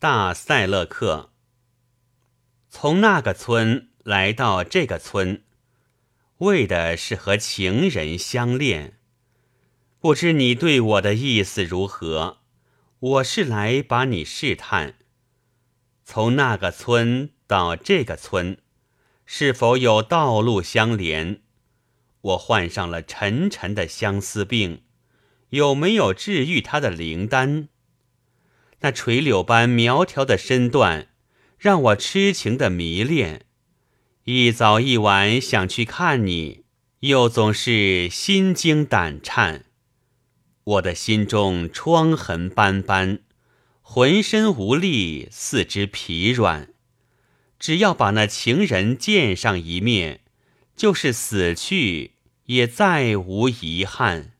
大塞勒克。从那个村来到这个村，为的是和情人相恋。不知你对我的意思如何？我是来把你试探。从那个村到这个村，是否有道路相连？我患上了沉沉的相思病，有没有治愈他的灵丹？那垂柳般苗条的身段，让我痴情的迷恋。一早一晚想去看你，又总是心惊胆颤。我的心中疮痕斑斑，浑身无力，四肢疲软。只要把那情人见上一面，就是死去也再无遗憾。